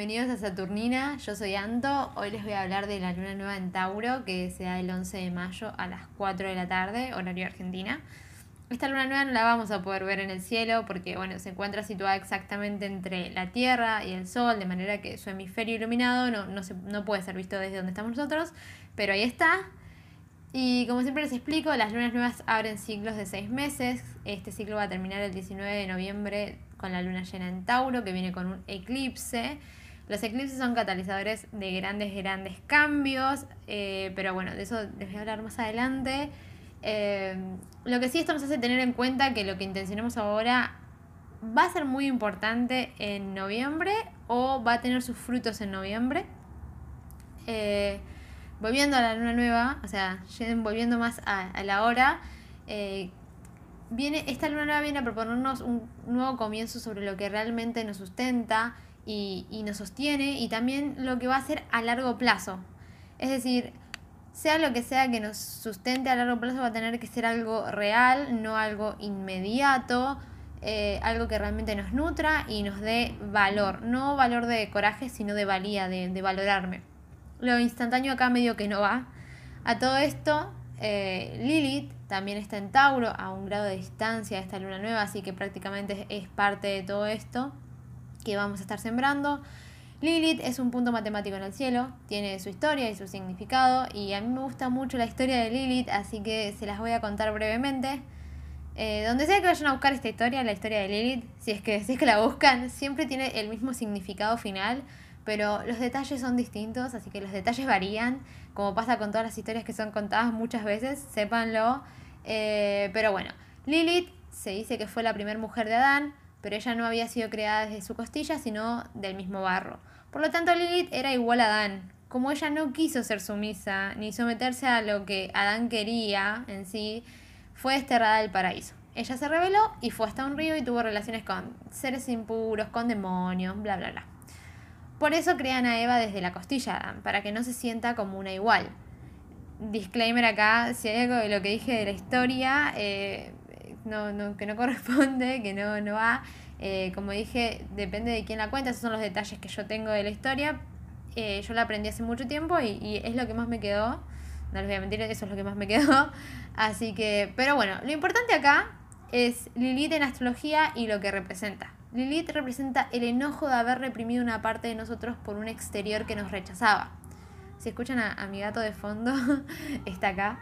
bienvenidos a Saturnina. Yo soy Anto. Hoy les voy a hablar de la luna nueva en Tauro que se da el 11 de mayo a las 4 de la tarde, horario Argentina. Esta luna nueva no la vamos a poder ver en el cielo porque bueno, se encuentra situada exactamente entre la Tierra y el Sol, de manera que su hemisferio iluminado no, no, se, no puede ser visto desde donde estamos nosotros, pero ahí está. Y como siempre les explico, las lunas nuevas abren ciclos de 6 meses. Este ciclo va a terminar el 19 de noviembre con la luna llena en Tauro, que viene con un eclipse. Los eclipses son catalizadores de grandes, grandes cambios, eh, pero bueno, de eso les voy a hablar más adelante. Eh, lo que sí esto nos hace tener en cuenta que lo que intencionemos ahora va a ser muy importante en noviembre o va a tener sus frutos en noviembre. Eh, volviendo a la luna nueva, o sea, volviendo más a, la hora, viene, esta luna nueva viene a proponernos un nuevo comienzo sobre lo que realmente nos sustenta y, nos sostiene y también lo que va a ser a largo plazo. Es decir, sea lo que sea que nos sustente a largo plazo va a tener que ser algo real, no algo inmediato, eh, algo que realmente nos nutra y nos dé valor, no valor de coraje, sino de valía, de, de valorarme. Lo instantáneo acá medio que no va. A todo esto, eh, Lilith también está en Tauro a un grado de distancia de esta luna nueva, así que prácticamente es parte de todo esto que vamos a estar sembrando. Lilith es un punto matemático en el cielo, tiene su historia y su significado y a mí me gusta mucho la historia de Lilith, así que se las voy a contar brevemente. Eh, donde sea que vayan a buscar esta historia, la historia de Lilith, si es, que, si que la buscan, siempre tiene el mismo significado final, pero los detalles son distintos, así que los detalles varían, como pasa con todas las historias que son contadas muchas veces, sépanlo. Eh, pero bueno, Lilith se dice que fue la primera mujer de Adán, pero ella no había sido creada desde su costilla, sino del mismo barro. Por lo tanto, Lilith era igual a Adán. Como ella no quiso ser sumisa ni someterse a lo que Adán quería en sí, fue desterrada del paraíso. Ella se rebeló y fue hasta un río y tuvo relaciones con seres impuros, con demonios, bla, bla, bla. Por eso crean a Eva desde la costilla Adán, para que no se sienta como una igual. Disclaimer acá, si hay algo de lo que dije de la historia eh, no, que no corresponde, que no, no va, eh, como dije, depende de quién la cuenta, esos son los detalles que yo tengo de la historia. Eh, yo la aprendí hace mucho tiempo y, y, es lo que más me quedó. No les voy a mentir, eso es lo que más me quedó. Así que, pero bueno, lo importante acá es Lilith en astrología y lo que representa. Lilith representa el enojo de haber reprimido una parte de nosotros por un exterior que nos rechazaba. Si escuchan a, mi gato de fondo, está acá.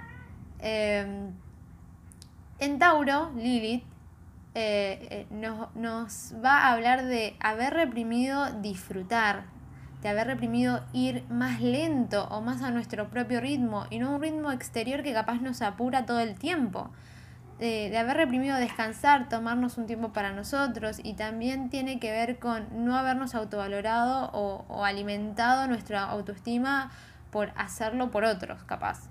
Em, en Tauro, Lilith eh, eh, nos, nos va a hablar de haber reprimido disfrutar, de haber reprimido ir más lento o más a nuestro propio ritmo y no un ritmo exterior que capaz nos apura todo el tiempo de, haber reprimido descansar, tomarnos un tiempo para nosotros y también tiene que ver con no habernos autovalorado o, alimentado nuestra autoestima por hacerlo por otros, capaz.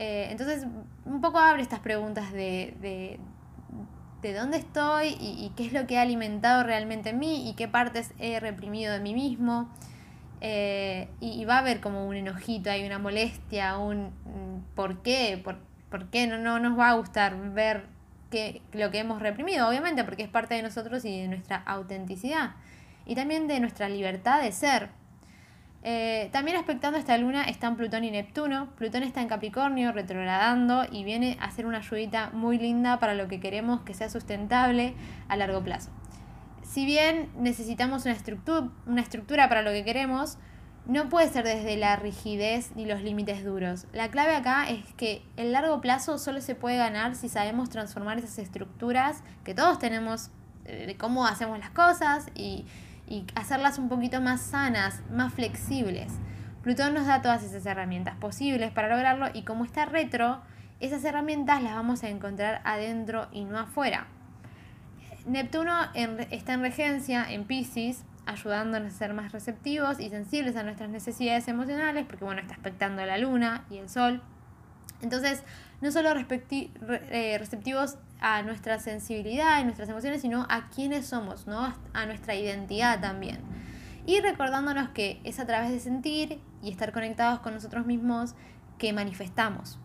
Eh, entonces, un poco abre estas preguntas de, de, dónde estoy y, qué es lo que ha alimentado realmente en mí y qué partes he reprimido de mí mismo. Eh, y, va a haber como un enojito, hay una molestia, un mm, por qué, por, ¿Por qué no, no nos va a gustar ver que, lo que hemos reprimido? Obviamente, porque es parte de nosotros y de nuestra autenticidad. Y también de nuestra libertad de ser. Eh, también aspectando esta luna están Plutón y Neptuno. Plutón está en Capricornio, retrogradando, y viene a ser una ayudita muy linda para lo que queremos que sea sustentable a largo plazo. Si bien necesitamos una estructura, una estructura para lo que queremos, no puede ser desde la rigidez ni los límites duros. La clave acá es que el largo plazo solo se puede ganar si sabemos transformar esas estructuras que todos tenemos eh, de cómo hacemos las cosas y, y hacerlas un poquito más sanas, más flexibles. Plutón nos da todas esas herramientas posibles para lograrlo y como está retro, esas herramientas las vamos a encontrar adentro y no afuera. Neptuno está en regencia en Pisces, ayudándonos a ser más receptivos y sensibles a nuestras necesidades emocionales, porque bueno, está aspectando la luna y el sol. Entonces, no solo eh, receptivos a nuestra sensibilidad y nuestras emociones, sino a quienes somos, ¿no? a nuestra identidad también. Y recordándonos que es a través de sentir y estar conectados con nosotros mismos que manifestamos.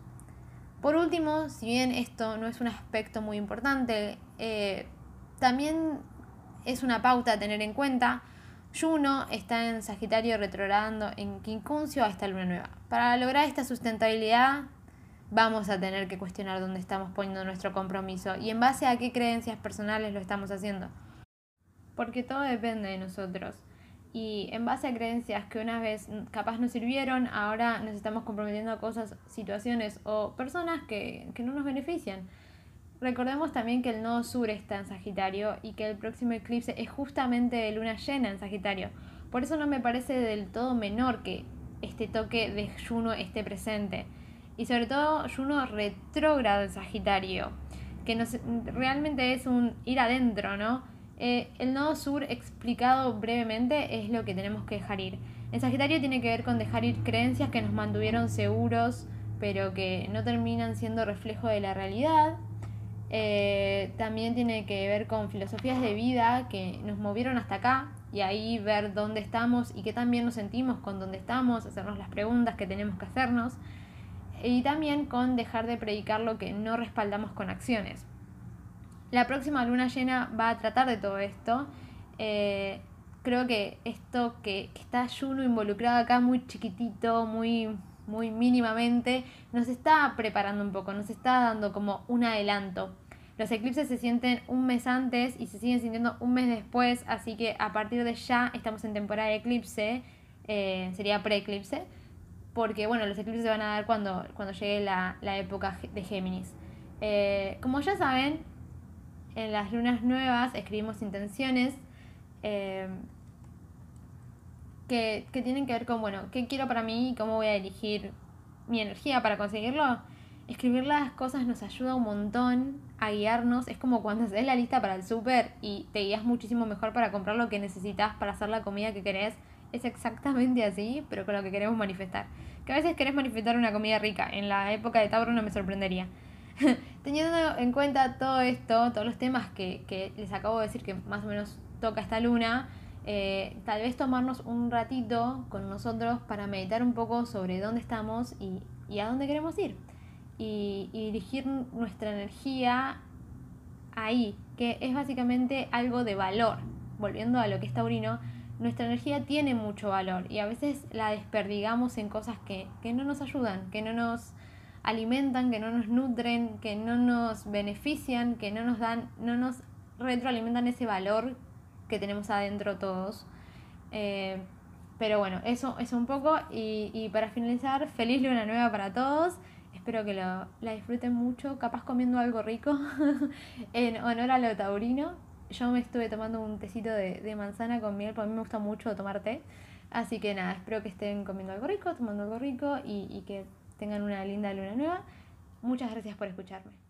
Por último, si bien esto no es un aspecto muy importante, eh, también es una pauta a tener en cuenta Juno está en Sagitario retrogradando en Quincuncio a esta luna nueva. Para lograr esta sustentabilidad vamos a tener que cuestionar dónde estamos poniendo nuestro compromiso y en base a qué creencias personales lo estamos haciendo. Porque todo depende de nosotros. Y en base a creencias que una vez capaz nos sirvieron, ahora nos estamos comprometiendo a cosas, situaciones o personas que, que no nos benefician. Recordemos también que el nodo sur está en Sagitario y que el próximo eclipse es justamente de luna llena en Sagitario. Por eso no me parece del todo menor que este toque de Juno esté presente. Y sobre todo Juno retrógrado en Sagitario, que nos, realmente es un ir adentro, ¿no? Eh, el nodo sur explicado brevemente es lo que tenemos que dejar ir. En Sagitario tiene que ver con dejar ir creencias que nos mantuvieron seguros, pero que no terminan siendo reflejo de la realidad eh, también tiene que ver con filosofías de vida que nos movieron hasta acá y ahí ver dónde estamos y qué también nos sentimos con dónde estamos, hacernos las preguntas que tenemos que hacernos y también con dejar de predicar lo que no respaldamos con acciones. La próxima luna llena va a tratar de todo esto. Eh, creo que esto que, está Juno involucrado acá muy chiquitito, muy muy mínimamente, nos está preparando un poco, nos está dando como un adelanto. Los eclipses se sienten un mes antes y se siguen sintiendo un mes después, así que a partir de ya estamos en temporada de eclipse, eh, sería pre-eclipse, porque bueno, los eclipses se van a dar cuando, cuando llegue la, época de Géminis. Eh, como ya saben, en las lunas nuevas escribimos intenciones. Eh, que, tienen que ver con, bueno, qué quiero para mí y cómo voy a dirigir mi energía para conseguirlo. Escribir las cosas nos ayuda un montón a guiarnos. Es como cuando haces la lista para el súper y te guías muchísimo mejor para comprar lo que necesitas para hacer la comida que querés. Es exactamente así, pero con lo que queremos manifestar. Que a veces querés manifestar una comida rica. En la época de Tauro no me sorprendería. Teniendo en cuenta todo esto, todos los temas que, les acabo de decir que más o menos toca esta luna, eh, tal vez tomarnos un ratito con nosotros para meditar un poco sobre dónde estamos y, a dónde queremos ir. Y, dirigir nuestra energía ahí, que es básicamente algo de valor. Volviendo a lo que es taurino, nuestra energía tiene mucho valor y a veces la desperdigamos en cosas que, que no nos ayudan, que no nos alimentan, que no nos nutren, que no nos benefician, que no nos dan, no nos retroalimentan ese valor que tenemos adentro todos. Eh, pero bueno, eso es un poco. Y, para finalizar, feliz luna nueva para todos. Espero que lo, la disfruten mucho, capaz comiendo algo rico en honor a lo taurino. Yo me estuve tomando un tecito de, manzana con miel, porque a mí me gusta mucho tomar té. Así que nada, espero que estén comiendo algo rico, tomando algo rico y que tengan una linda luna nueva. Muchas gracias por escucharme.